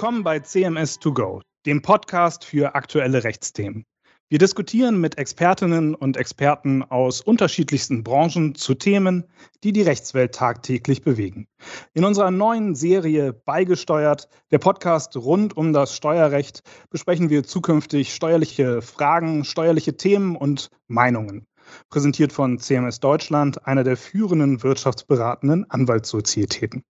Willkommen bei CMS2Go, dem Podcast für aktuelle Rechtsthemen. Wir diskutieren mit Expertinnen und Experten aus unterschiedlichsten Branchen zu Themen, die die Rechtswelt tagtäglich bewegen. In unserer neuen Serie Beigesteuert, der Podcast rund um das Steuerrecht, besprechen wir zukünftig steuerliche Fragen, steuerliche Themen und Meinungen. Präsentiert von CMS Deutschland, einer der führenden wirtschaftsberatenden Anwaltssozietäten.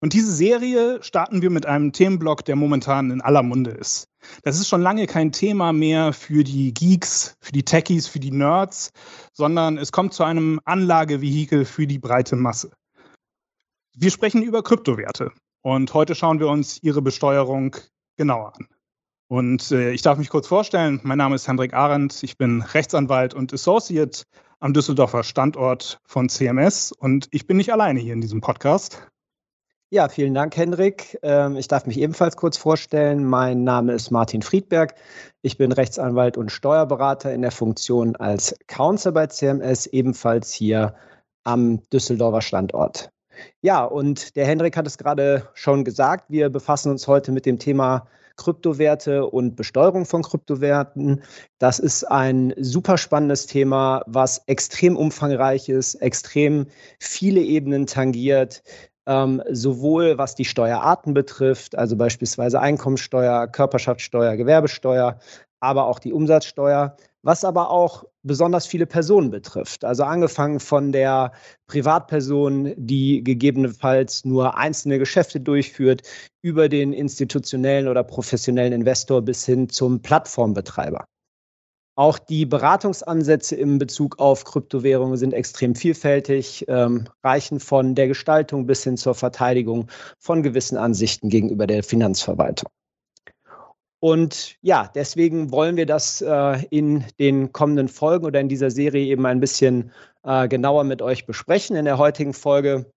Und diese Serie starten wir mit einem Themenblock, der momentan in aller Munde ist. Das ist schon lange kein Thema mehr für die Geeks, für die Techies, für die Nerds, sondern es kommt zu einem Anlagevehikel für die breite Masse. Wir sprechen über Kryptowerte und heute schauen wir uns ihre Besteuerung genauer an. Und äh, ich darf mich kurz vorstellen, mein Name ist Hendrik Arendt, ich bin Rechtsanwalt und Associate am Düsseldorfer Standort von CMS und ich bin nicht alleine hier in diesem Podcast. Ja, vielen Dank, Hendrik. Ähm, ich darf mich ebenfalls kurz vorstellen. Mein Name ist Martin Friedberg. Ich bin Rechtsanwalt und Steuerberater in der Funktion als Counsel bei CMS, ebenfalls hier am Düsseldorfer Standort. Ja, und der Hendrik hat es gerade schon gesagt. Wir befassen uns heute mit dem Thema Kryptowerte und Besteuerung von Kryptowerten. Das ist ein super spannendes Thema, was extrem umfangreich ist, extrem viele Ebenen tangiert ähm, sowohl was die Steuerarten betrifft, also beispielsweise Einkommensteuer, Körperschaftssteuer, Gewerbesteuer, aber auch die Umsatzsteuer, was aber auch besonders viele Personen betrifft. Also angefangen von der Privatperson, die gegebenenfalls nur einzelne Geschäfte durchführt, über den institutionellen oder professionellen Investor bis hin zum Plattformbetreiber. Auch die Beratungsansätze in Bezug auf Kryptowährungen sind extrem vielfältig, ähm, reichen von der Gestaltung bis hin zur Verteidigung von gewissen Ansichten gegenüber der Finanzverwaltung. Und ja, deswegen wollen wir das äh, in den kommenden Folgen oder in dieser Serie eben ein bisschen äh, genauer mit euch besprechen. In der heutigen Folge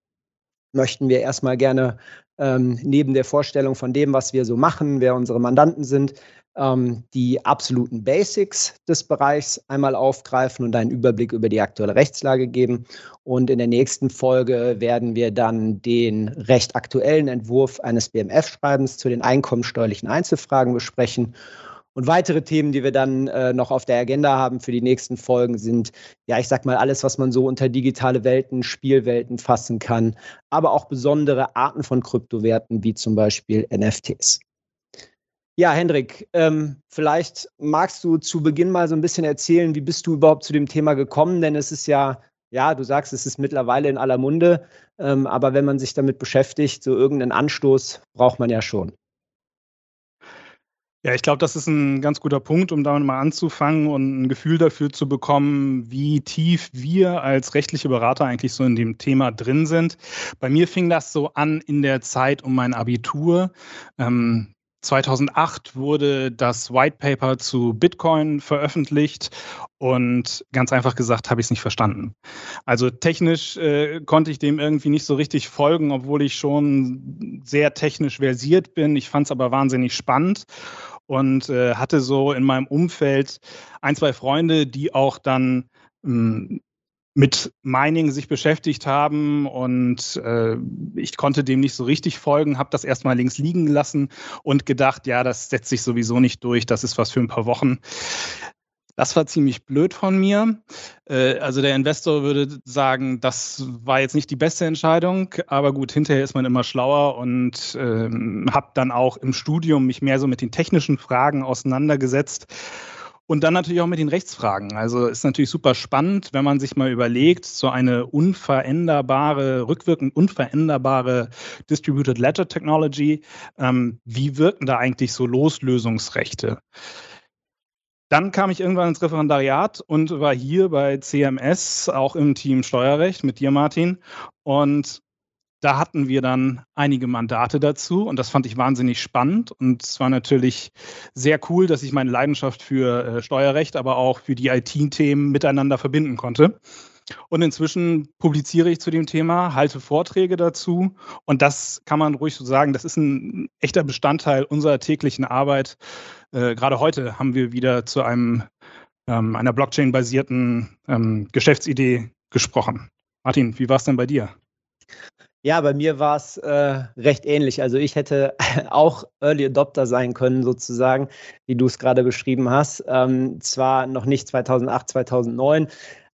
möchten wir erstmal gerne ähm, neben der Vorstellung von dem, was wir so machen, wer unsere Mandanten sind, ähm, die absoluten Basics des Bereichs einmal aufgreifen und einen Überblick über die aktuelle Rechtslage geben. Und in der nächsten Folge werden wir dann den recht aktuellen Entwurf eines BMF-Schreibens zu den einkommensteuerlichen Einzelfragen besprechen. Und weitere Themen, die wir dann äh, noch auf der Agenda haben für die nächsten Folgen, sind, ja, ich sag mal, alles, was man so unter digitale Welten, Spielwelten fassen kann, aber auch besondere Arten von Kryptowerten, wie zum Beispiel NFTs. Ja, Hendrik, ähm, vielleicht magst du zu Beginn mal so ein bisschen erzählen, wie bist du überhaupt zu dem Thema gekommen? Denn es ist ja, ja, du sagst, es ist mittlerweile in aller Munde, ähm, aber wenn man sich damit beschäftigt, so irgendeinen Anstoß braucht man ja schon. Ja, ich glaube, das ist ein ganz guter Punkt, um damit mal anzufangen und ein Gefühl dafür zu bekommen, wie tief wir als rechtliche Berater eigentlich so in dem Thema drin sind. Bei mir fing das so an in der Zeit um mein Abitur. Ähm, 2008 wurde das White Paper zu Bitcoin veröffentlicht und ganz einfach gesagt habe ich es nicht verstanden. Also technisch äh, konnte ich dem irgendwie nicht so richtig folgen, obwohl ich schon sehr technisch versiert bin. Ich fand es aber wahnsinnig spannend und äh, hatte so in meinem Umfeld ein, zwei Freunde, die auch dann hm, mit Mining sich beschäftigt haben und äh, ich konnte dem nicht so richtig folgen, habe das erstmal links liegen lassen und gedacht, ja, das setzt sich sowieso nicht durch, das ist was für ein paar Wochen. Das war ziemlich blöd von mir. Äh, also der Investor würde sagen, das war jetzt nicht die beste Entscheidung, aber gut, hinterher ist man immer schlauer und äh, habe dann auch im Studium mich mehr so mit den technischen Fragen auseinandergesetzt und dann natürlich auch mit den Rechtsfragen. Also ist natürlich super spannend, wenn man sich mal überlegt, so eine unveränderbare, rückwirkend unveränderbare Distributed Ledger Technology, ähm, wie wirken da eigentlich so Loslösungsrechte? Dann kam ich irgendwann ins Referendariat und war hier bei CMS, auch im Team Steuerrecht mit dir, Martin. Und da hatten wir dann einige Mandate dazu und das fand ich wahnsinnig spannend. Und es war natürlich sehr cool, dass ich meine Leidenschaft für äh, Steuerrecht, aber auch für die IT-Themen miteinander verbinden konnte. Und inzwischen publiziere ich zu dem Thema, halte Vorträge dazu. Und das kann man ruhig so sagen, das ist ein echter Bestandteil unserer täglichen Arbeit. Äh, gerade heute haben wir wieder zu einem, ähm, einer Blockchain-basierten ähm, Geschäftsidee gesprochen. Martin, wie war es denn bei dir? Ja, bei mir war es äh, recht ähnlich. Also ich hätte auch Early Adopter sein können, sozusagen, wie du es gerade beschrieben hast. Ähm, zwar noch nicht 2008, 2009,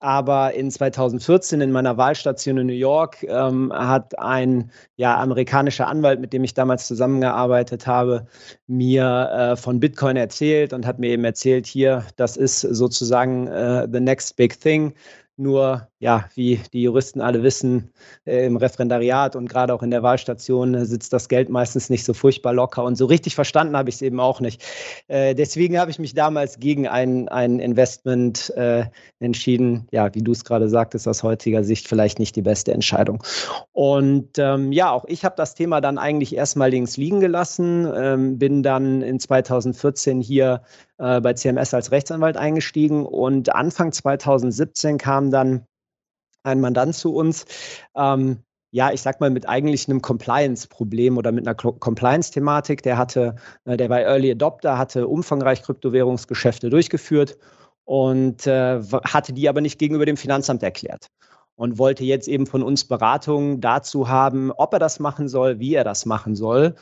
aber in 2014 in meiner Wahlstation in New York ähm, hat ein ja, amerikanischer Anwalt, mit dem ich damals zusammengearbeitet habe, mir äh, von Bitcoin erzählt und hat mir eben erzählt, hier, das ist sozusagen äh, the next big thing. Nur, ja, wie die Juristen alle wissen, äh, im Referendariat und gerade auch in der Wahlstation äh, sitzt das Geld meistens nicht so furchtbar locker. Und so richtig verstanden habe ich es eben auch nicht. Äh, deswegen habe ich mich damals gegen ein, ein Investment äh, entschieden. Ja, wie du es gerade sagtest, aus heutiger Sicht vielleicht nicht die beste Entscheidung. Und ähm, ja, auch ich habe das Thema dann eigentlich erstmal links liegen gelassen, ähm, bin dann in 2014 hier äh, bei CMS als Rechtsanwalt eingestiegen und Anfang 2017 kam dann ein Mandant zu uns. Ähm, ja, ich sag mal, mit eigentlich einem Compliance-Problem oder mit einer Compliance-Thematik. Der hatte, äh, der war Early Adopter, hatte umfangreich Kryptowährungsgeschäfte durchgeführt und äh, hatte die aber nicht gegenüber dem Finanzamt erklärt und wollte jetzt eben von uns Beratungen dazu haben, ob er das machen soll, wie er das machen soll.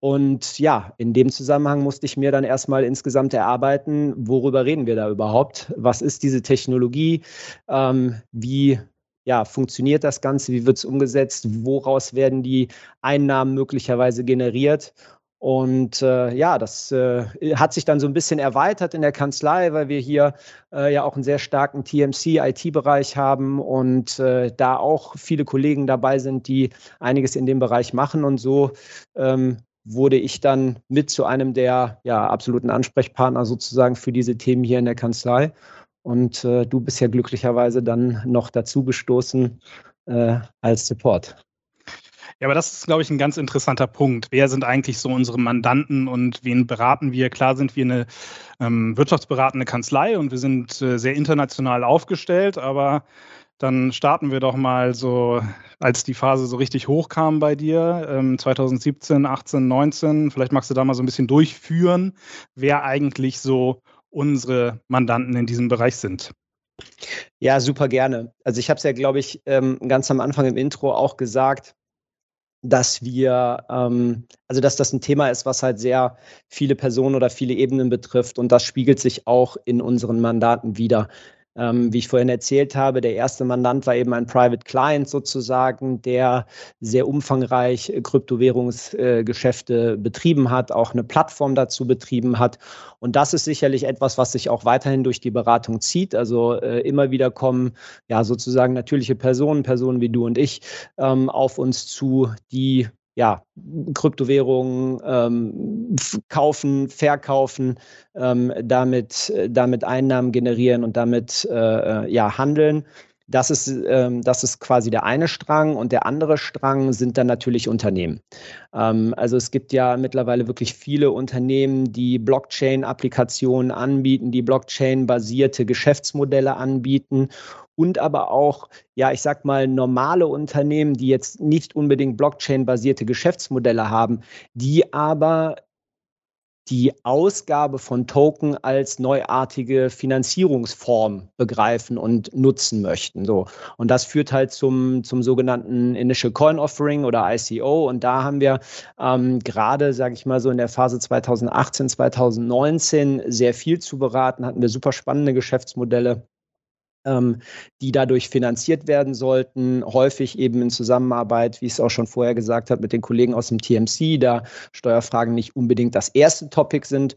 Und ja, in dem Zusammenhang musste ich mir dann erstmal insgesamt erarbeiten, worüber reden wir da überhaupt? Was ist diese Technologie? Ähm, wie ja, funktioniert das Ganze? Wie wird es umgesetzt? Woraus werden die Einnahmen möglicherweise generiert? Und äh, ja, das äh, hat sich dann so ein bisschen erweitert in der Kanzlei, weil wir hier äh, ja auch einen sehr starken TMC-IT-Bereich haben und äh, da auch viele Kollegen dabei sind, die einiges in dem Bereich machen. Und so ähm, wurde ich dann mit zu einem der ja, absoluten Ansprechpartner sozusagen für diese Themen hier in der Kanzlei. Und äh, du bist ja glücklicherweise dann noch dazu gestoßen äh, als Support. Ja, aber das ist, glaube ich, ein ganz interessanter Punkt. Wer sind eigentlich so unsere Mandanten und wen beraten wir? Klar sind wir eine ähm, wirtschaftsberatende Kanzlei und wir sind äh, sehr international aufgestellt, aber dann starten wir doch mal so, als die Phase so richtig hochkam bei dir, ähm, 2017, 18, 19. Vielleicht magst du da mal so ein bisschen durchführen, wer eigentlich so unsere Mandanten in diesem Bereich sind. Ja, super gerne. Also ich habe es ja, glaube ich, ähm, ganz am Anfang im Intro auch gesagt, dass wir, ähm, also dass das ein Thema ist, was halt sehr viele Personen oder viele Ebenen betrifft und das spiegelt sich auch in unseren Mandaten wieder. Ähm, wie ich vorhin erzählt habe, der erste Mandant war eben ein Private Client sozusagen, der sehr umfangreich äh, Kryptowährungsgeschäfte äh, betrieben hat, auch eine Plattform dazu betrieben hat. Und das ist sicherlich etwas, was sich auch weiterhin durch die Beratung zieht. Also äh, immer wieder kommen ja sozusagen natürliche Personen, Personen wie du und ich, ähm, auf uns zu, die ja, Kryptowährungen ähm, kaufen, verkaufen, ähm, damit, damit Einnahmen generieren und damit äh, ja, handeln. Das ist, ähm, das ist quasi der eine Strang und der andere Strang sind dann natürlich Unternehmen. Ähm, also es gibt ja mittlerweile wirklich viele Unternehmen, die Blockchain-Applikationen anbieten, die Blockchain-basierte Geschäftsmodelle anbieten und aber auch, ja, ich sag mal, normale Unternehmen, die jetzt nicht unbedingt Blockchain-basierte Geschäftsmodelle haben, die aber die Ausgabe von Token als neuartige Finanzierungsform begreifen und nutzen möchten. So. Und das führt halt zum, zum sogenannten Initial Coin Offering oder ICO. Und da haben wir ähm, gerade, sage ich mal so, in der Phase 2018, 2019 sehr viel zu beraten, hatten wir super spannende Geschäftsmodelle die dadurch finanziert werden sollten, häufig eben in Zusammenarbeit, wie ich es auch schon vorher gesagt habe, mit den Kollegen aus dem TMC, da Steuerfragen nicht unbedingt das erste Topic sind,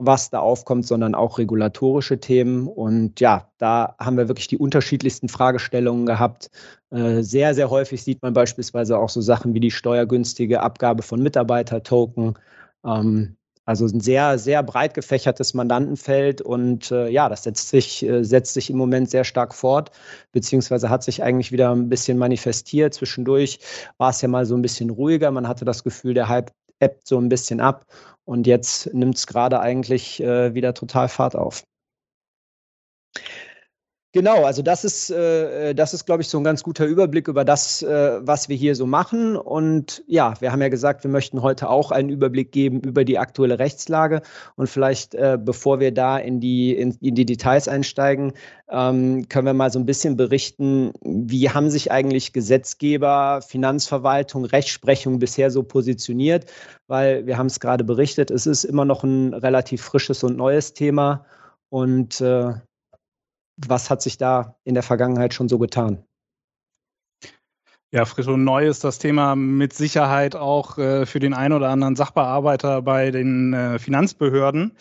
was da aufkommt, sondern auch regulatorische Themen. Und ja, da haben wir wirklich die unterschiedlichsten Fragestellungen gehabt. Äh, sehr, sehr häufig sieht man beispielsweise auch so Sachen wie die steuergünstige Abgabe von Mitarbeitertoken. Ähm, also ein sehr, sehr breit gefächertes Mandantenfeld und äh, ja, das setzt sich, äh, setzt sich im Moment sehr stark fort, beziehungsweise hat sich eigentlich wieder ein bisschen manifestiert. Zwischendurch war es ja mal so ein bisschen ruhiger. Man hatte das Gefühl, der Hype ebbt so ein bisschen ab und jetzt nimmt es gerade eigentlich äh, wieder total Fahrt auf. Genau, also das ist, äh, das ist, glaube ich, so ein ganz guter Überblick über das, äh, was wir hier so machen. Und ja, wir haben ja gesagt, wir möchten heute auch einen Überblick geben über die aktuelle Rechtslage. Und vielleicht, äh, bevor wir da in die, in, in die Details einsteigen, ähm, können wir mal so ein bisschen berichten, wie haben sich eigentlich Gesetzgeber, Finanzverwaltung, Rechtsprechung bisher so positioniert? Weil wir haben es gerade berichtet, es ist immer noch ein relativ frisches und neues Thema. Und äh, was hat sich da in der Vergangenheit schon so getan? Ja, frisch und neu ist das Thema mit Sicherheit auch äh, für den einen oder anderen Sachbearbeiter bei den äh, Finanzbehörden.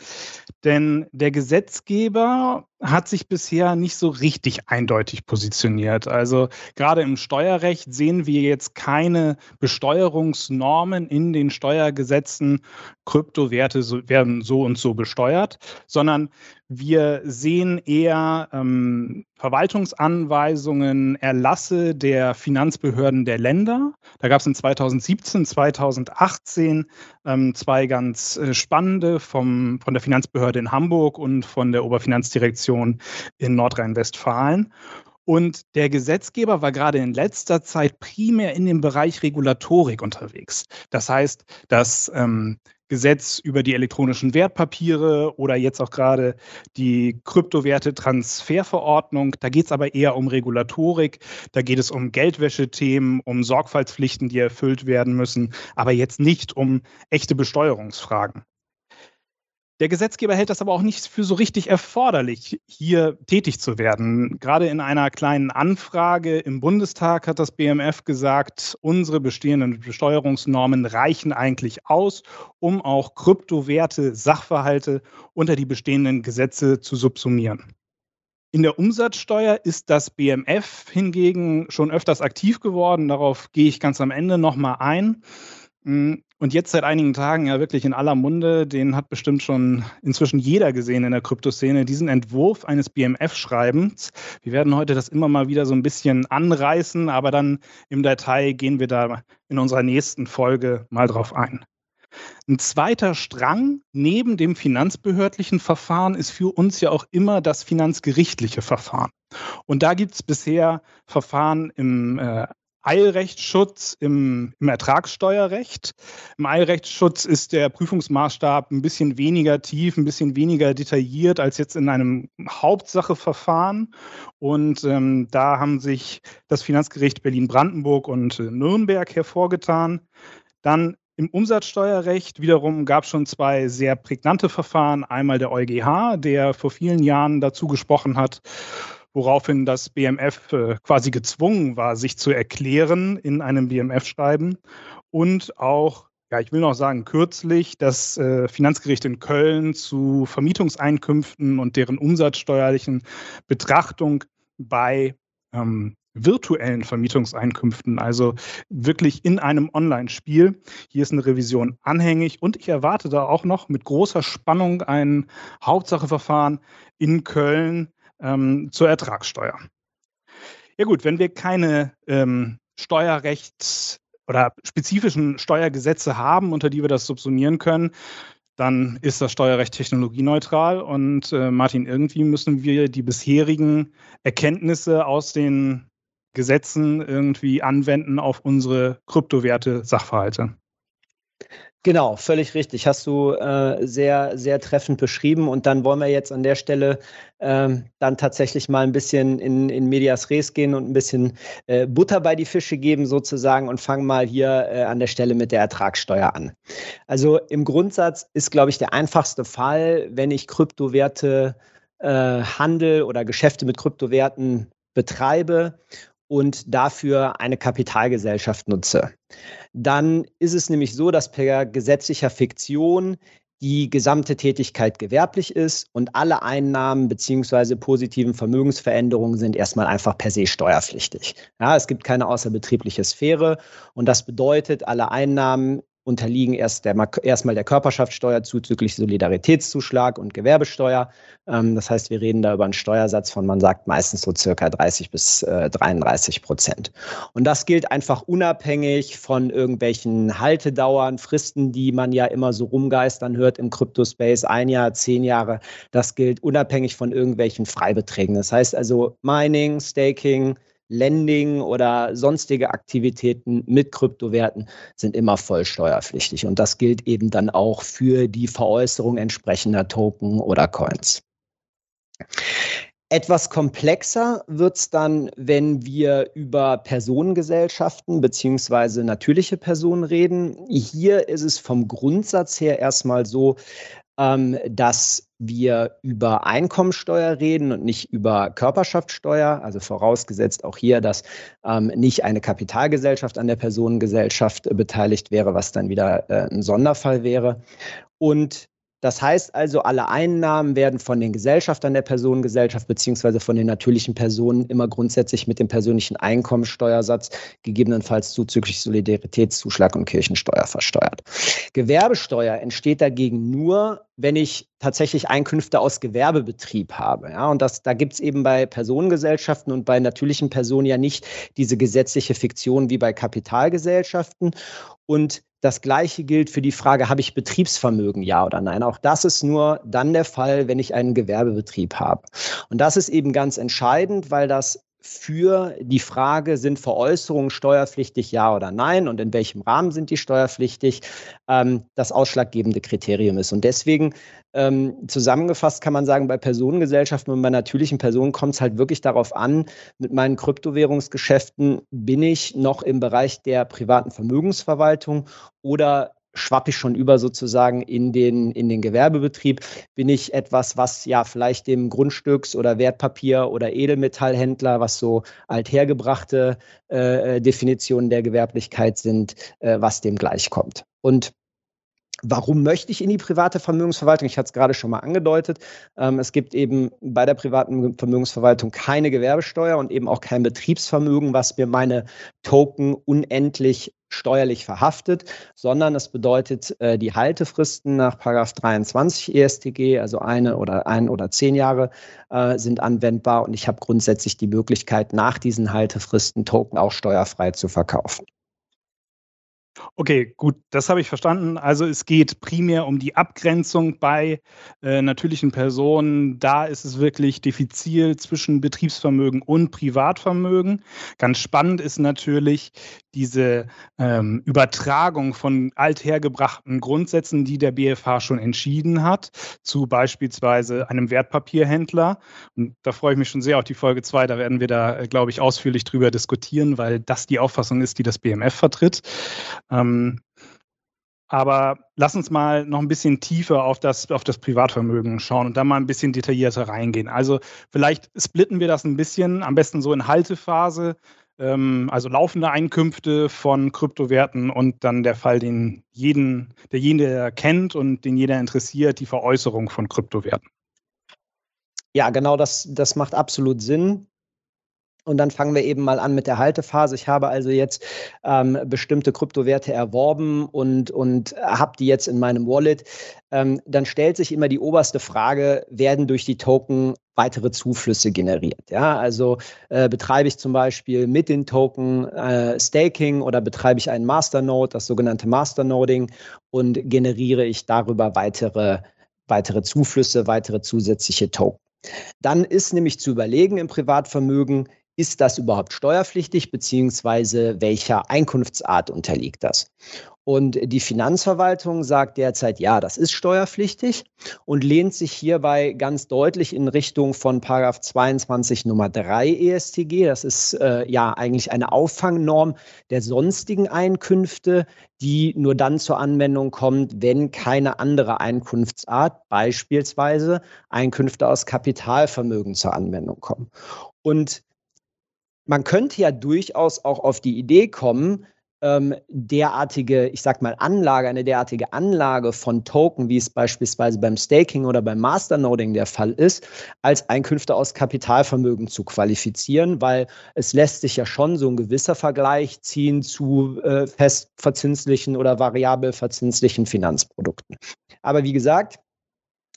Denn der Gesetzgeber hat sich bisher nicht so richtig eindeutig positioniert. Also gerade im Steuerrecht sehen wir jetzt keine Besteuerungsnormen in den Steuergesetzen, Kryptowerte werden so und so besteuert, sondern wir sehen eher ähm, Verwaltungsanweisungen, Erlasse der Finanzbehörden der Länder. Da gab es in 2017, 2018 ähm, zwei ganz äh, spannende vom, von der Finanzbehörde in Hamburg und von der Oberfinanzdirektion in Nordrhein-Westfalen. Und der Gesetzgeber war gerade in letzter Zeit primär in dem Bereich Regulatorik unterwegs. Das heißt, dass ähm, Gesetz über die elektronischen Wertpapiere oder jetzt auch gerade die Kryptowerte-Transferverordnung. Da geht es aber eher um Regulatorik, da geht es um Geldwäschethemen, um Sorgfaltspflichten, die erfüllt werden müssen, aber jetzt nicht um echte Besteuerungsfragen. Der Gesetzgeber hält das aber auch nicht für so richtig erforderlich, hier tätig zu werden. Gerade in einer kleinen Anfrage im Bundestag hat das BMF gesagt, unsere bestehenden Besteuerungsnormen reichen eigentlich aus, um auch Kryptowerte, Sachverhalte unter die bestehenden Gesetze zu subsumieren. In der Umsatzsteuer ist das BMF hingegen schon öfters aktiv geworden. Darauf gehe ich ganz am Ende nochmal ein. Und jetzt seit einigen Tagen ja wirklich in aller Munde, den hat bestimmt schon inzwischen jeder gesehen in der Kryptoszene, diesen Entwurf eines BMF-Schreibens. Wir werden heute das immer mal wieder so ein bisschen anreißen, aber dann im Detail gehen wir da in unserer nächsten Folge mal drauf ein. Ein zweiter Strang neben dem finanzbehördlichen Verfahren ist für uns ja auch immer das finanzgerichtliche Verfahren. Und da gibt es bisher Verfahren im äh, Eilrechtsschutz im, im, Ertragssteuerrecht. Im Eilrechtsschutz ist der Prüfungsmaßstab ein bisschen weniger tief, ein bisschen weniger detailliert als jetzt in einem Hauptsacheverfahren. Und ähm, da haben sich das Finanzgericht Berlin-Brandenburg und äh, Nürnberg hervorgetan. Dann im Umsatzsteuerrecht wiederum gab es schon zwei sehr prägnante Verfahren. Einmal der EuGH, der vor vielen Jahren dazu gesprochen hat woraufhin das BMF äh, quasi gezwungen war, sich zu erklären in einem BMF-Schreiben und auch ja, ich will noch sagen, kürzlich das äh, Finanzgericht in Köln zu Vermietungseinkünften und deren umsatzsteuerlichen Betrachtung bei ähm, virtuellen Vermietungseinkünften, also wirklich in einem Online-Spiel. Hier ist eine Revision anhängig und ich erwarte da auch noch mit großer Spannung ein Hauptsacheverfahren in Köln ähm, zur Ertragssteuer. Ja gut, wenn wir keine ähm, Steuerrechts- oder spezifischen Steuergesetze haben, unter die wir das subsumieren können, dann ist das Steuerrecht technologieneutral. Und äh, Martin, irgendwie müssen wir die bisherigen Erkenntnisse aus den Gesetzen irgendwie anwenden auf unsere Kryptowerte Sachverhalte. Genau, völlig richtig. Hast du äh, sehr, sehr treffend beschrieben. Und dann wollen wir jetzt an der Stelle ähm, dann tatsächlich mal ein bisschen in, in Medias Res gehen und ein bisschen äh, Butter bei die Fische geben sozusagen und fangen mal hier äh, an der Stelle mit der Ertragssteuer an. Also im Grundsatz ist, glaube ich, der einfachste Fall, wenn ich Kryptowerte äh, handel oder Geschäfte mit Kryptowerten betreibe und dafür eine Kapitalgesellschaft nutze. Dann ist es nämlich so, dass per gesetzlicher Fiktion die gesamte Tätigkeit gewerblich ist und alle Einnahmen beziehungsweise positiven Vermögensveränderungen sind erstmal einfach per se steuerpflichtig. Ja, es gibt keine außerbetriebliche Sphäre und das bedeutet, alle Einnahmen unterliegen erst der, erstmal der Körperschaftssteuer zuzüglich Solidaritätszuschlag und Gewerbesteuer. Ähm, das heißt, wir reden da über einen Steuersatz von, man sagt meistens so circa 30 bis äh, 33 Prozent. Und das gilt einfach unabhängig von irgendwelchen Haltedauern, Fristen, die man ja immer so rumgeistern hört im Kryptospace, ein Jahr, zehn Jahre. Das gilt unabhängig von irgendwelchen Freibeträgen. Das heißt also Mining, Staking, Lending oder sonstige Aktivitäten mit Kryptowerten sind immer voll steuerpflichtig. Und das gilt eben dann auch für die Veräußerung entsprechender Token oder Coins. Etwas komplexer wird es dann, wenn wir über Personengesellschaften beziehungsweise natürliche Personen reden. Hier ist es vom Grundsatz her erstmal so, dass wir über Einkommensteuer reden und nicht über Körperschaftssteuer, also vorausgesetzt auch hier, dass ähm, nicht eine Kapitalgesellschaft an der Personengesellschaft äh, beteiligt wäre, was dann wieder äh, ein Sonderfall wäre. Und das heißt also, alle Einnahmen werden von den Gesellschaftern der Personengesellschaft beziehungsweise von den natürlichen Personen immer grundsätzlich mit dem persönlichen Einkommensteuersatz, gegebenenfalls zuzüglich Solidaritätszuschlag und Kirchensteuer versteuert. Gewerbesteuer entsteht dagegen nur, wenn ich tatsächlich Einkünfte aus Gewerbebetrieb habe. Ja, und das, da gibt es eben bei Personengesellschaften und bei natürlichen Personen ja nicht diese gesetzliche Fiktion wie bei Kapitalgesellschaften. Und das Gleiche gilt für die Frage, habe ich Betriebsvermögen, ja oder nein? Auch das ist nur dann der Fall, wenn ich einen Gewerbebetrieb habe. Und das ist eben ganz entscheidend, weil das für die Frage, sind Veräußerungen steuerpflichtig, ja oder nein und in welchem Rahmen sind die steuerpflichtig, ähm, das ausschlaggebende Kriterium ist. Und deswegen ähm, zusammengefasst kann man sagen, bei Personengesellschaften und bei natürlichen Personen kommt es halt wirklich darauf an, mit meinen Kryptowährungsgeschäften bin ich noch im Bereich der privaten Vermögensverwaltung oder schwappe ich schon über sozusagen in den, in den Gewerbebetrieb? Bin ich etwas, was ja vielleicht dem Grundstücks- oder Wertpapier- oder Edelmetallhändler, was so althergebrachte äh, äh, Definitionen der Gewerblichkeit sind, äh, was dem gleichkommt? Und Warum möchte ich in die private Vermögensverwaltung? Ich hatte es gerade schon mal angedeutet. Ähm, es gibt eben bei der privaten Vermögensverwaltung keine Gewerbesteuer und eben auch kein Betriebsvermögen, was mir meine Token unendlich steuerlich verhaftet, sondern es bedeutet, äh, die Haltefristen nach 23 ESTG, also eine oder ein oder zehn Jahre, äh, sind anwendbar und ich habe grundsätzlich die Möglichkeit, nach diesen Haltefristen Token auch steuerfrei zu verkaufen. Okay, gut, das habe ich verstanden. Also es geht primär um die Abgrenzung bei äh, natürlichen Personen. Da ist es wirklich diffizil zwischen Betriebsvermögen und Privatvermögen. Ganz spannend ist natürlich diese ähm, Übertragung von althergebrachten Grundsätzen, die der BFH schon entschieden hat, zu beispielsweise einem Wertpapierhändler. Und da freue ich mich schon sehr auf die Folge 2. Da werden wir da, äh, glaube ich, ausführlich drüber diskutieren, weil das die Auffassung ist, die das BMF vertritt. Ähm, aber lass uns mal noch ein bisschen tiefer auf das, auf das Privatvermögen schauen und da mal ein bisschen detaillierter reingehen. Also vielleicht splitten wir das ein bisschen, am besten so in Haltephase, ähm, also laufende Einkünfte von Kryptowerten und dann der Fall, den jeden, der jeder kennt und den jeder interessiert, die Veräußerung von Kryptowerten. Ja, genau, das, das macht absolut Sinn. Und dann fangen wir eben mal an mit der Haltephase. Ich habe also jetzt ähm, bestimmte Kryptowerte erworben und, und habe die jetzt in meinem Wallet. Ähm, dann stellt sich immer die oberste Frage, werden durch die Token weitere Zuflüsse generiert? Ja, also äh, betreibe ich zum Beispiel mit den Token äh, Staking oder betreibe ich einen Masternode, das sogenannte Masternoding und generiere ich darüber weitere, weitere Zuflüsse, weitere zusätzliche Token. Dann ist nämlich zu überlegen im Privatvermögen, ist das überhaupt steuerpflichtig, beziehungsweise welcher Einkunftsart unterliegt das? Und die Finanzverwaltung sagt derzeit, ja, das ist steuerpflichtig und lehnt sich hierbei ganz deutlich in Richtung von Paragraph 22 Nummer 3 ESTG. Das ist äh, ja eigentlich eine Auffangnorm der sonstigen Einkünfte, die nur dann zur Anwendung kommt, wenn keine andere Einkunftsart, beispielsweise Einkünfte aus Kapitalvermögen zur Anwendung kommen. Und man könnte ja durchaus auch auf die Idee kommen, ähm, derartige, ich sag mal, Anlage, eine derartige Anlage von Token, wie es beispielsweise beim Staking oder beim Masternoding der Fall ist, als Einkünfte aus Kapitalvermögen zu qualifizieren, weil es lässt sich ja schon so ein gewisser Vergleich ziehen zu äh, festverzinslichen oder variabel verzinslichen Finanzprodukten. Aber wie gesagt,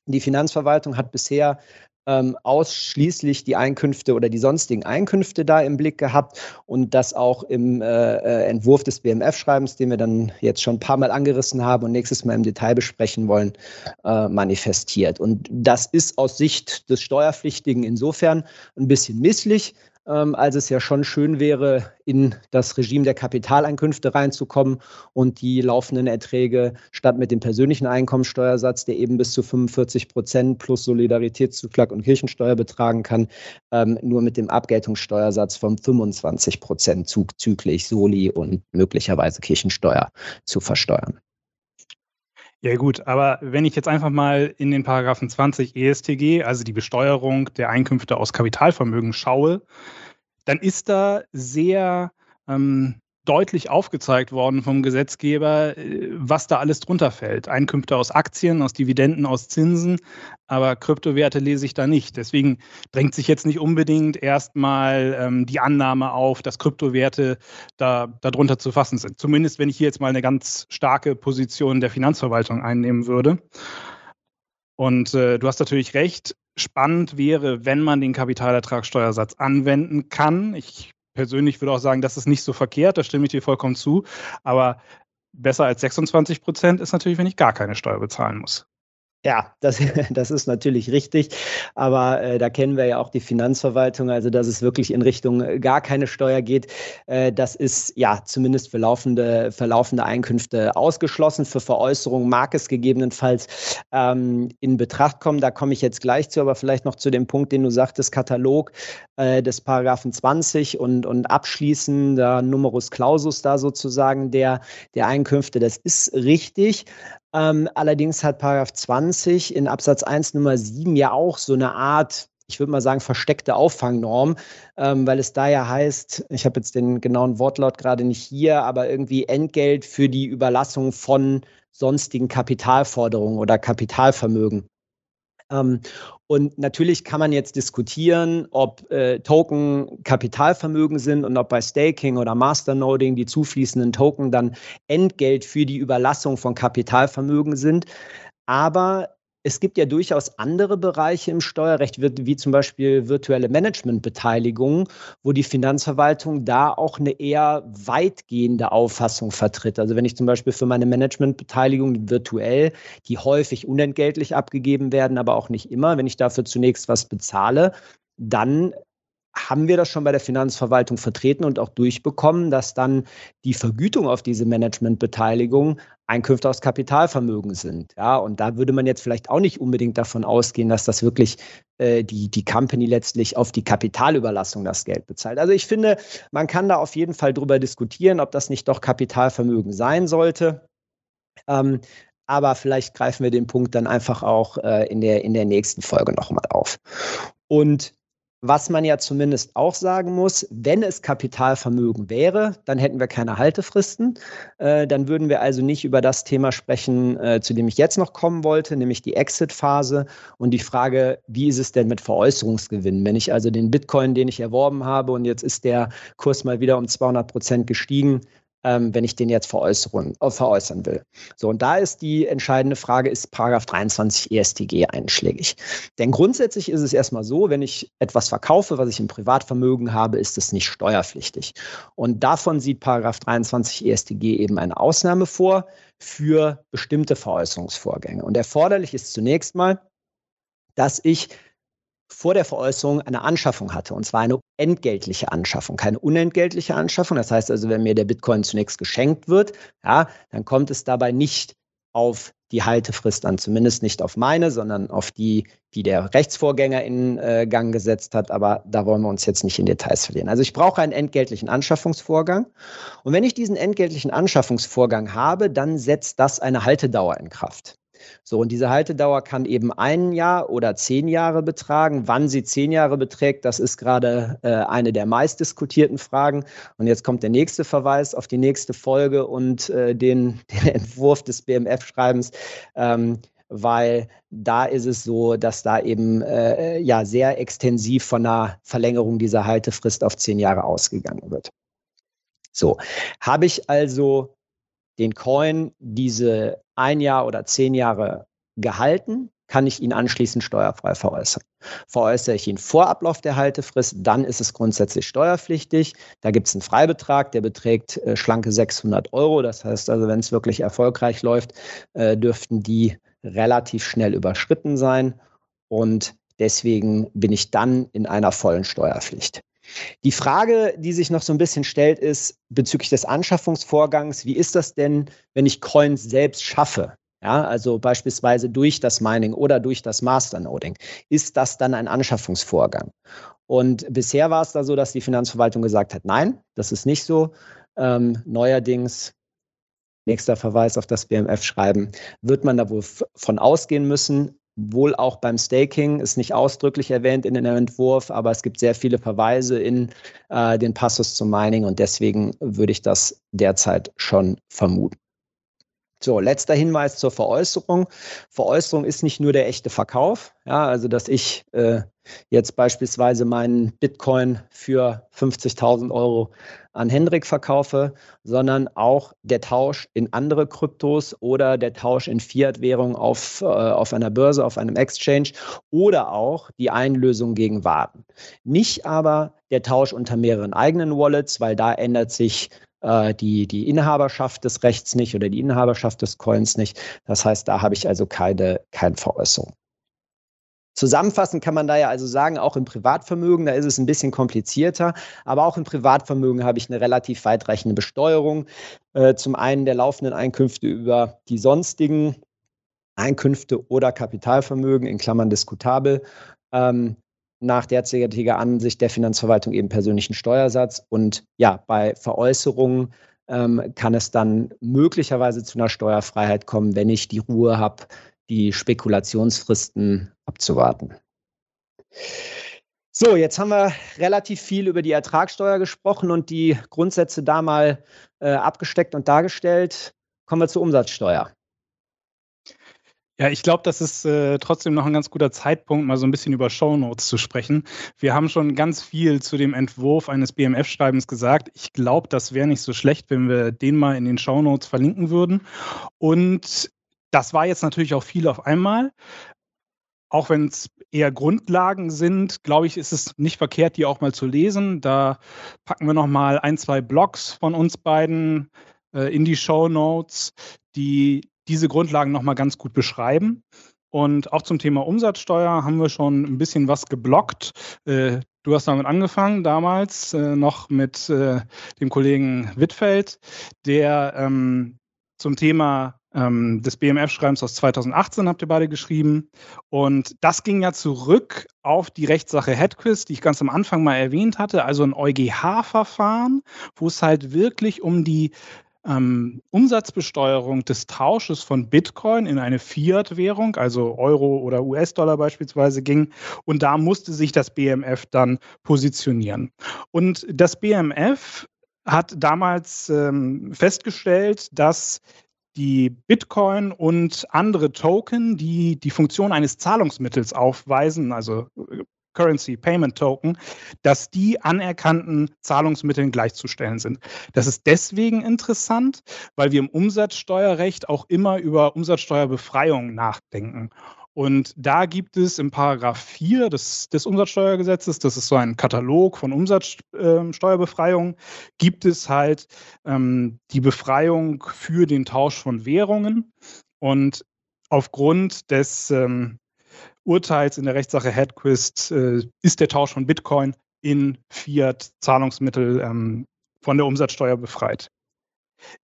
die Finanzverwaltung hat bisher ähm, ausschließlich die Einkünfte oder die sonstigen Einkünfte da im Blick gehabt und das auch im äh, äh Entwurf des BMF-Schreibens, den wir dann jetzt schon ein paar Mal angerissen haben und nächstes Mal im Detail besprechen wollen, äh, manifestiert. Und das ist aus Sicht des Steuerpflichtigen insofern ein bisschen misslich, ähm, als es ja schon schön wäre, in das Regime der Kapitaleinkünfte reinzukommen und die laufenden Erträge statt mit dem persönlichen Einkommensteuersatz, der eben bis zu 45 Prozent plus Solidaritätszuschlag und Kirchensteuer betragen kann, ähm, nur mit dem Abgeltungssteuersatz von 25 Prozent zuzüglich Soli und möglicherweise Kirchensteuer zu versteuern. Ja gut, aber wenn ich jetzt einfach mal in den Paragraphen 20 ESTG, also die Besteuerung der Einkünfte aus Kapitalvermögen schaue, dann ist da sehr ähm, deutlich aufgezeigt worden vom Gesetzgeber, äh, was da alles drunter fällt. Einkünfte aus Aktien, aus Dividenden, aus Zinsen, aber Kryptowerte lese ich da nicht. Deswegen drängt sich jetzt nicht unbedingt erstmal ähm, die Annahme auf, dass Kryptowerte da darunter zu fassen sind. Zumindest wenn ich hier jetzt mal eine ganz starke Position der Finanzverwaltung einnehmen würde. Und äh, du hast natürlich recht, spannend wäre, wenn man den Kapitalertragssteuersatz anwenden kann. Ich persönlich würde auch sagen, das ist nicht so verkehrt, da stimme ich dir vollkommen zu. Aber besser als 26 Prozent ist natürlich, wenn ich gar keine Steuer bezahlen muss. Ja, das, das ist natürlich richtig. Aber äh, da kennen wir ja auch die Finanzverwaltung, also dass es wirklich in Richtung äh, gar keine Steuer geht. Äh, das ist ja zumindest für laufende, für laufende Einkünfte ausgeschlossen. Für Veräußerungen mag es gegebenenfalls ähm, in Betracht kommen. Da komme ich jetzt gleich zu, aber vielleicht noch zu dem Punkt, den du sagtest, Katalog äh, des Paragraphen 20 und, und abschließen, der Numerus Clausus da sozusagen der, der Einkünfte. Das ist richtig. Ähm, allerdings hat Paragraph 20 in Absatz 1 Nummer 7 ja auch so eine Art, ich würde mal sagen, versteckte Auffangnorm, ähm, weil es da ja heißt, ich habe jetzt den genauen Wortlaut gerade nicht hier, aber irgendwie Entgelt für die Überlassung von sonstigen Kapitalforderungen oder Kapitalvermögen. Ähm, und natürlich kann man jetzt diskutieren, ob äh, Token Kapitalvermögen sind und ob bei Staking oder Masternoding die zufließenden Token dann Entgelt für die Überlassung von Kapitalvermögen sind. Aber es gibt ja durchaus andere Bereiche im Steuerrecht, wie zum Beispiel virtuelle Managementbeteiligung, wo die Finanzverwaltung da auch eine eher weitgehende Auffassung vertritt. Also wenn ich zum Beispiel für meine Managementbeteiligung virtuell, die häufig unentgeltlich abgegeben werden, aber auch nicht immer, wenn ich dafür zunächst was bezahle, dann haben wir das schon bei der Finanzverwaltung vertreten und auch durchbekommen, dass dann die Vergütung auf diese Managementbeteiligung Einkünfte aus Kapitalvermögen sind. Ja, und da würde man jetzt vielleicht auch nicht unbedingt davon ausgehen, dass das wirklich äh, die, die Company letztlich auf die Kapitalüberlassung das Geld bezahlt. Also ich finde, man kann da auf jeden Fall drüber diskutieren, ob das nicht doch Kapitalvermögen sein sollte. Ähm, aber vielleicht greifen wir den Punkt dann einfach auch äh, in, der, in der nächsten Folge nochmal auf. Und was man ja zumindest auch sagen muss, wenn es Kapitalvermögen wäre, dann hätten wir keine Haltefristen. Äh, dann würden wir also nicht über das Thema sprechen, äh, zu dem ich jetzt noch kommen wollte, nämlich die Exit-Phase und die Frage, wie ist es denn mit Veräußerungsgewinnen? Wenn ich also den Bitcoin, den ich erworben habe und jetzt ist der Kurs mal wieder um 200 Prozent gestiegen, ähm, wenn ich den jetzt veräußern, äh, veräußern will. So, und da ist die entscheidende Frage, ist Paragraph 23 ESTG einschlägig? Denn grundsätzlich ist es erstmal so, wenn ich etwas verkaufe, was ich im Privatvermögen habe, ist es nicht steuerpflichtig. Und davon sieht Paragraph 23 ESTG eben eine Ausnahme vor für bestimmte Veräußerungsvorgänge. Und erforderlich ist zunächst mal, dass ich vor der Veräußerung eine Anschaffung hatte. Und zwar eine entgeltliche Anschaffung, keine unentgeltliche Anschaffung. Das heißt also, wenn mir der Bitcoin zunächst geschenkt wird, ja, dann kommt es dabei nicht auf die Haltefrist an, zumindest nicht auf meine, sondern auf die, die der Rechtsvorgänger in äh, Gang gesetzt hat. Aber da wollen wir uns jetzt nicht in Details verlieren. Also ich brauche einen entgeltlichen Anschaffungsvorgang. Und wenn ich diesen entgeltlichen Anschaffungsvorgang habe, dann setzt das eine Haltedauer in Kraft. So, und diese Haltedauer kann eben ein Jahr oder zehn Jahre betragen. Wann sie zehn Jahre beträgt, das ist gerade äh, eine der meistdiskutierten Fragen. Und jetzt kommt der nächste Verweis auf die nächste Folge und äh, den, den, Entwurf des BMF-Schreibens. Ähm, weil da ist es so, dass da eben äh, ja sehr extensiv von einer Verlängerung dieser Haltefrist auf zehn Jahre ausgegangen wird. So, habe ich also den Coin diese ein Jahr oder zehn Jahre gehalten, kann ich ihn anschließend steuerfrei veräußern. Veräußere ich ihn vor Ablauf der Haltefrist, dann ist es grundsätzlich steuerpflichtig. Da gibt es einen Freibetrag, der beträgt äh, schlanke 600 Euro. Das heißt also, wenn es wirklich erfolgreich läuft, äh, dürften die relativ schnell überschritten sein. Und deswegen bin ich dann in einer vollen Steuerpflicht. Die Frage, die sich noch so ein bisschen stellt, ist bezüglich des Anschaffungsvorgangs, wie ist das denn, wenn ich Coins selbst schaffe? Ja, also beispielsweise durch das Mining oder durch das Masternoding. Ist das dann ein Anschaffungsvorgang? Und bisher war es da so, dass die Finanzverwaltung gesagt hat, nein, das ist nicht so. Ähm, neuerdings, nächster Verweis auf das BMF-Schreiben, wird man da wohl von ausgehen müssen, wohl auch beim Staking, ist nicht ausdrücklich erwähnt in dem Entwurf, aber es gibt sehr viele Verweise in äh, den Passus zum Mining und deswegen würde ich das derzeit schon vermuten. So, letzter Hinweis zur Veräußerung. Veräußerung ist nicht nur der echte Verkauf, ja, also dass ich äh, jetzt beispielsweise meinen Bitcoin für 50.000 Euro an Hendrik verkaufe, sondern auch der Tausch in andere Kryptos oder der Tausch in Fiat-Währung auf, äh, auf einer Börse, auf einem Exchange oder auch die Einlösung gegen Waren. Nicht aber der Tausch unter mehreren eigenen Wallets, weil da ändert sich äh, die, die Inhaberschaft des Rechts nicht oder die Inhaberschaft des Coins nicht. Das heißt, da habe ich also keine, keine Veräußerung. Zusammenfassend kann man da ja also sagen, auch im Privatvermögen, da ist es ein bisschen komplizierter, aber auch im Privatvermögen habe ich eine relativ weitreichende Besteuerung. Äh, zum einen der laufenden Einkünfte über die sonstigen Einkünfte oder Kapitalvermögen, in Klammern diskutabel. Ähm, nach derzeitiger Ansicht der Finanzverwaltung eben persönlichen Steuersatz. Und ja, bei Veräußerungen ähm, kann es dann möglicherweise zu einer Steuerfreiheit kommen, wenn ich die Ruhe habe, die Spekulationsfristen abzuwarten. So, jetzt haben wir relativ viel über die Ertragssteuer gesprochen und die Grundsätze da mal äh, abgesteckt und dargestellt. Kommen wir zur Umsatzsteuer. Ja, ich glaube, das ist äh, trotzdem noch ein ganz guter Zeitpunkt, mal so ein bisschen über Shownotes zu sprechen. Wir haben schon ganz viel zu dem Entwurf eines BMF-Schreibens gesagt. Ich glaube, das wäre nicht so schlecht, wenn wir den mal in den Shownotes verlinken würden. Und das war jetzt natürlich auch viel auf einmal. Auch wenn es eher Grundlagen sind, glaube ich, ist es nicht verkehrt, die auch mal zu lesen. Da packen wir noch mal ein, zwei Blogs von uns beiden äh, in die Show Notes, die diese Grundlagen nochmal ganz gut beschreiben. Und auch zum Thema Umsatzsteuer haben wir schon ein bisschen was geblockt. Äh, du hast damit angefangen, damals äh, noch mit äh, dem Kollegen Wittfeld, der ähm, zum Thema ähm, des BMF-Schreibens aus 2018 habt ihr beide geschrieben. Und das ging ja zurück auf die Rechtssache Headquiz, die ich ganz am Anfang mal erwähnt hatte, also ein EuGH-Verfahren, wo es halt wirklich um die ähm, Umsatzbesteuerung des Tausches von Bitcoin in eine Fiat-Währung, also Euro oder US-Dollar beispielsweise ging. Und da musste sich das BMF dann positionieren. Und das BMF hat damals ähm, festgestellt, dass die Bitcoin und andere Token, die die Funktion eines Zahlungsmittels aufweisen, also Currency Payment Token, dass die anerkannten Zahlungsmitteln gleichzustellen sind. Das ist deswegen interessant, weil wir im Umsatzsteuerrecht auch immer über Umsatzsteuerbefreiung nachdenken. Und da gibt es im Paragraph 4 des, des Umsatzsteuergesetzes, das ist so ein Katalog von Umsatzsteuerbefreiungen, gibt es halt ähm, die Befreiung für den Tausch von Währungen. Und aufgrund des ähm, Urteils in der Rechtssache Headquist äh, ist der Tausch von Bitcoin in Fiat-Zahlungsmittel ähm, von der Umsatzsteuer befreit.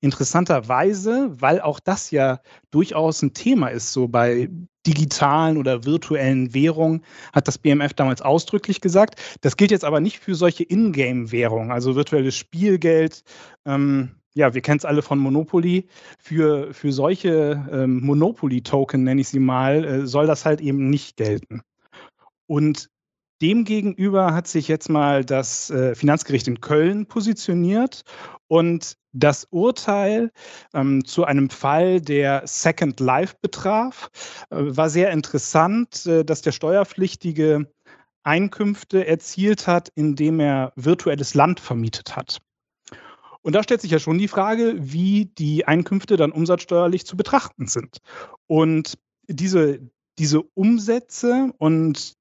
Interessanterweise, weil auch das ja durchaus ein Thema ist, so bei digitalen oder virtuellen Währungen, hat das BMF damals ausdrücklich gesagt. Das gilt jetzt aber nicht für solche Ingame-Währungen, also virtuelles Spielgeld, ähm, ja, wir kennen es alle von Monopoly. Für, für solche ähm, Monopoly-Token, nenne ich sie mal, äh, soll das halt eben nicht gelten. Und demgegenüber hat sich jetzt mal das äh, Finanzgericht in Köln positioniert und das Urteil ähm, zu einem Fall, der Second Life betraf, äh, war sehr interessant, äh, dass der Steuerpflichtige Einkünfte erzielt hat, indem er virtuelles Land vermietet hat. Und da stellt sich ja schon die Frage, wie die Einkünfte dann umsatzsteuerlich zu betrachten sind. Und diese, diese Umsätze und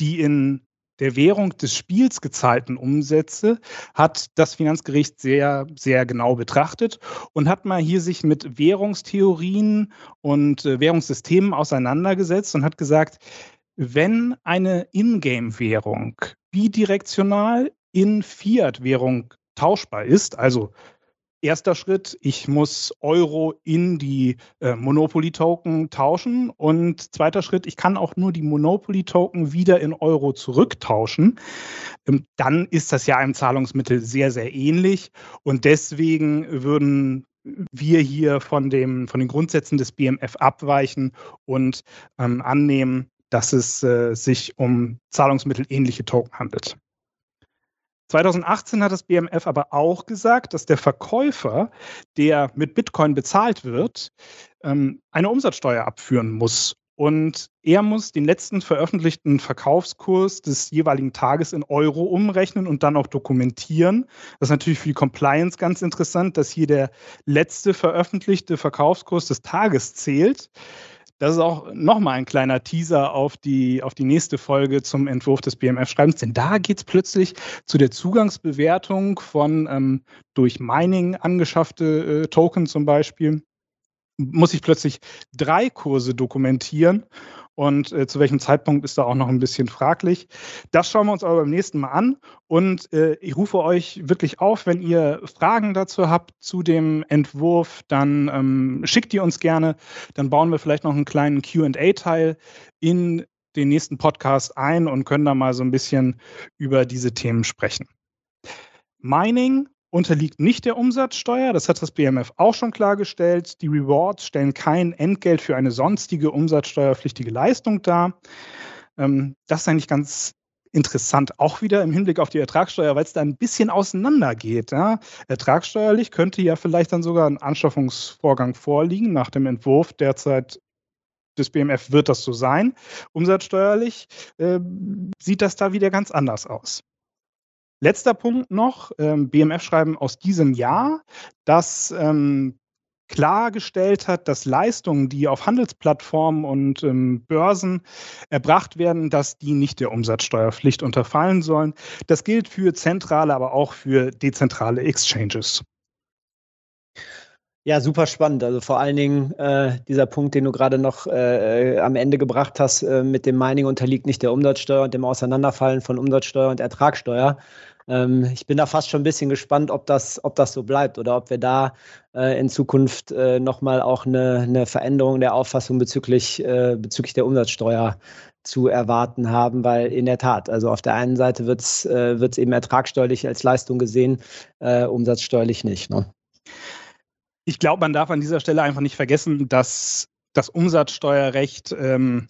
die in der Währung des Spiels gezahlten Umsätze hat das Finanzgericht sehr, sehr genau betrachtet und hat mal hier sich mit Währungstheorien und äh, Währungssystemen auseinandergesetzt und hat gesagt, wenn eine Ingame-Währung bidirektional in Fiat-Währung tauschbar ist, also erster Schritt, ich muss Euro in die äh, Monopoly-Token tauschen. Und zweiter Schritt, ich kann auch nur die Monopoly-Token wieder in Euro zurücktauschen. Ähm, dann ist das ja einem Zahlungsmittel sehr, sehr ähnlich. Und deswegen würden wir hier von, dem, von den Grundsätzen des BMF abweichen und ähm, annehmen, dass es äh, sich um zahlungsmittelähnliche Token handelt. 2018 hat das BMF aber auch gesagt, dass der Verkäufer, der mit Bitcoin bezahlt wird, ähm, eine Umsatzsteuer abführen muss. Und er muss den letzten veröffentlichten Verkaufskurs des jeweiligen Tages in Euro umrechnen und dann auch dokumentieren. Das ist natürlich für die Compliance ganz interessant, dass hier der letzte veröffentlichte Verkaufskurs des Tages zählt. Das ist auch nochmal ein kleiner Teaser auf die, auf die nächste Folge zum Entwurf des BMF-Schreibens, denn da geht es plötzlich zu der Zugangsbewertung von ähm, durch Mining angeschaffte äh, Token zum Beispiel. Muss ich plötzlich drei Kurse dokumentieren und äh, zu welchem Zeitpunkt ist da auch noch ein bisschen fraglich. Das schauen wir uns aber beim nächsten Mal an. Und äh, ich rufe euch wirklich auf, wenn ihr Fragen dazu habt zu dem Entwurf, dann ähm, schickt die uns gerne. Dann bauen wir vielleicht noch einen kleinen QA-Teil in den nächsten Podcast ein und können da mal so ein bisschen über diese Themen sprechen. Mining unterliegt nicht der Umsatzsteuer. Das hat das BMF auch schon klargestellt. Die Rewards stellen kein Entgelt für eine sonstige umsatzsteuerpflichtige Leistung dar. Ähm, das ist eigentlich ganz interessant, auch wieder im Hinblick auf die Ertragssteuer, weil es da ein bisschen auseinander geht. Ja? Ertragssteuerlich könnte ja vielleicht dann sogar ein Anschaffungsvorgang vorliegen. Nach dem Entwurf derzeit des BMF wird das so sein. Umsatzsteuerlich äh, sieht das da wieder ganz anders aus. Letzter Punkt noch, ähm, BMF-Schreiben aus diesem Jahr, das ähm, klargestellt hat, dass Leistungen, die auf Handelsplattformen und ähm, Börsen erbracht werden, dass die nicht der Umsatzsteuerpflicht unterfallen sollen. Das gilt für zentrale, aber auch für dezentrale Exchanges. Ja, super spannend. Also vor allen Dingen äh, dieser Punkt, den du gerade noch äh, am Ende gebracht hast, äh, mit dem Mining unterliegt nicht der Umsatzsteuer und dem Auseinanderfallen von Umsatzsteuer und Ertragssteuer. Ähm, ich bin da fast schon ein bisschen gespannt, ob das, ob das so bleibt oder ob wir da äh, in Zukunft äh, nochmal auch eine, eine Veränderung der Auffassung bezüglich, äh, bezüglich der Umsatzsteuer zu erwarten haben, weil in der Tat, also auf der einen Seite wird es äh, eben ertragsteuerlich als Leistung gesehen, äh, umsatzsteuerlich nicht. Ne? Ich glaube, man darf an dieser Stelle einfach nicht vergessen, dass das Umsatzsteuerrecht ähm,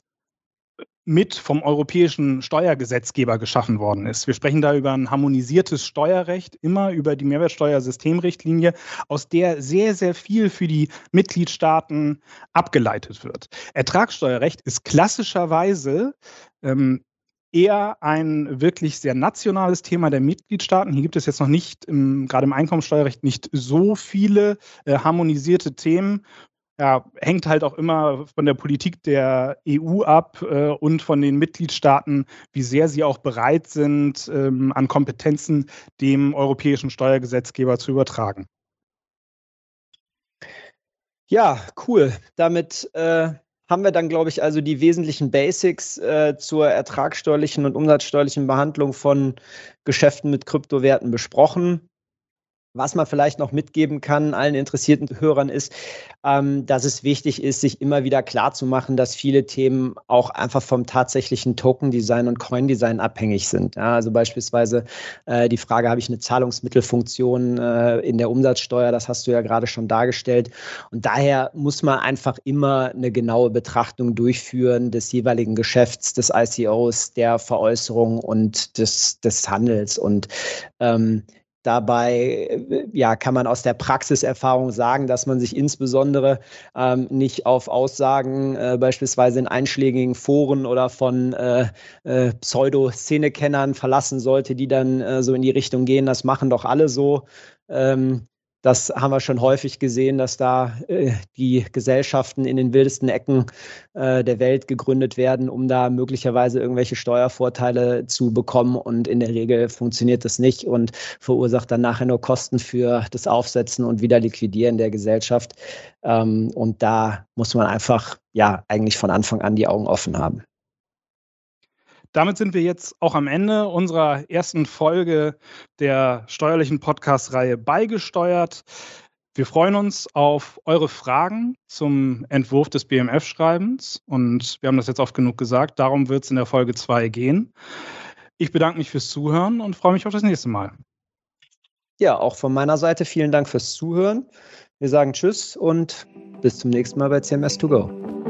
mit vom europäischen Steuergesetzgeber geschaffen worden ist. Wir sprechen da über ein harmonisiertes Steuerrecht, immer über die Mehrwertsteuersystemrichtlinie, aus der sehr, sehr viel für die Mitgliedstaaten abgeleitet wird. Ertragssteuerrecht ist klassischerweise ähm, eher ein wirklich sehr nationales Thema der Mitgliedstaaten. Hier gibt es jetzt noch nicht, im, gerade im Einkommensteuerrecht, nicht so viele äh, harmonisierte Themen ja, hängt halt auch immer von der Politik der EU ab äh, und von den Mitgliedstaaten, wie sehr sie auch bereit sind, ähm, an Kompetenzen dem europäischen Steuergesetzgeber zu übertragen. Ja, cool. Damit äh, haben wir dann, glaube ich, also die wesentlichen Basics äh, zur ertragssteuerlichen und umsatzsteuerlichen Behandlung von Geschäften mit Kryptowerten besprochen. Was man vielleicht noch mitgeben kann allen interessierten Hörern ist, ähm, dass es wichtig ist, sich immer wieder klarzumachen, dass viele Themen auch einfach vom tatsächlichen Token-Design und Coin-Design abhängig sind. Ja, also beispielsweise äh, die Frage, habe ich eine Zahlungsmittelfunktion äh, in der Umsatzsteuer? Das hast du ja gerade schon dargestellt. Und daher muss man einfach immer eine genaue Betrachtung durchführen des jeweiligen Geschäfts, des ICOs, der Veräußerung und des, des Handels. Und ähm, Dabei äh, ja, kann man aus der Praxiserfahrung sagen, dass man sich insbesondere ähm, nicht auf Aussagen äh, beispielsweise in einschlägigen Foren oder von äh, äh, Pseudo-Szenekennern verlassen sollte, die dann äh, so in die Richtung gehen, das machen doch alle so. Ähm, das haben wir schon häufig gesehen, dass da äh, die Gesellschaften in den wildesten Ecken äh, der Welt gegründet werden, um da möglicherweise irgendwelche Steuervorteile zu bekommen. Und in der Regel funktioniert das nicht und verursacht dann nachher nur Kosten für das Aufsetzen und Wiederliquidieren der Gesellschaft. Ähm, und da muss man einfach ja eigentlich von Anfang an die Augen offen haben. Damit sind wir jetzt auch am Ende unserer ersten Folge der steuerlichen Podcast-Reihe beigesteuert. Wir freuen uns auf eure Fragen zum Entwurf des BMF-Schreibens und wir haben das jetzt oft genug gesagt, darum wird es in der Folge 2 gehen. Ich bedanke mich fürs Zuhören und freue mich auf das nächste Mal. Ja, auch von meiner Seite vielen Dank fürs Zuhören. Wir sagen Tschüss und bis zum nächsten Mal bei CMS2Go.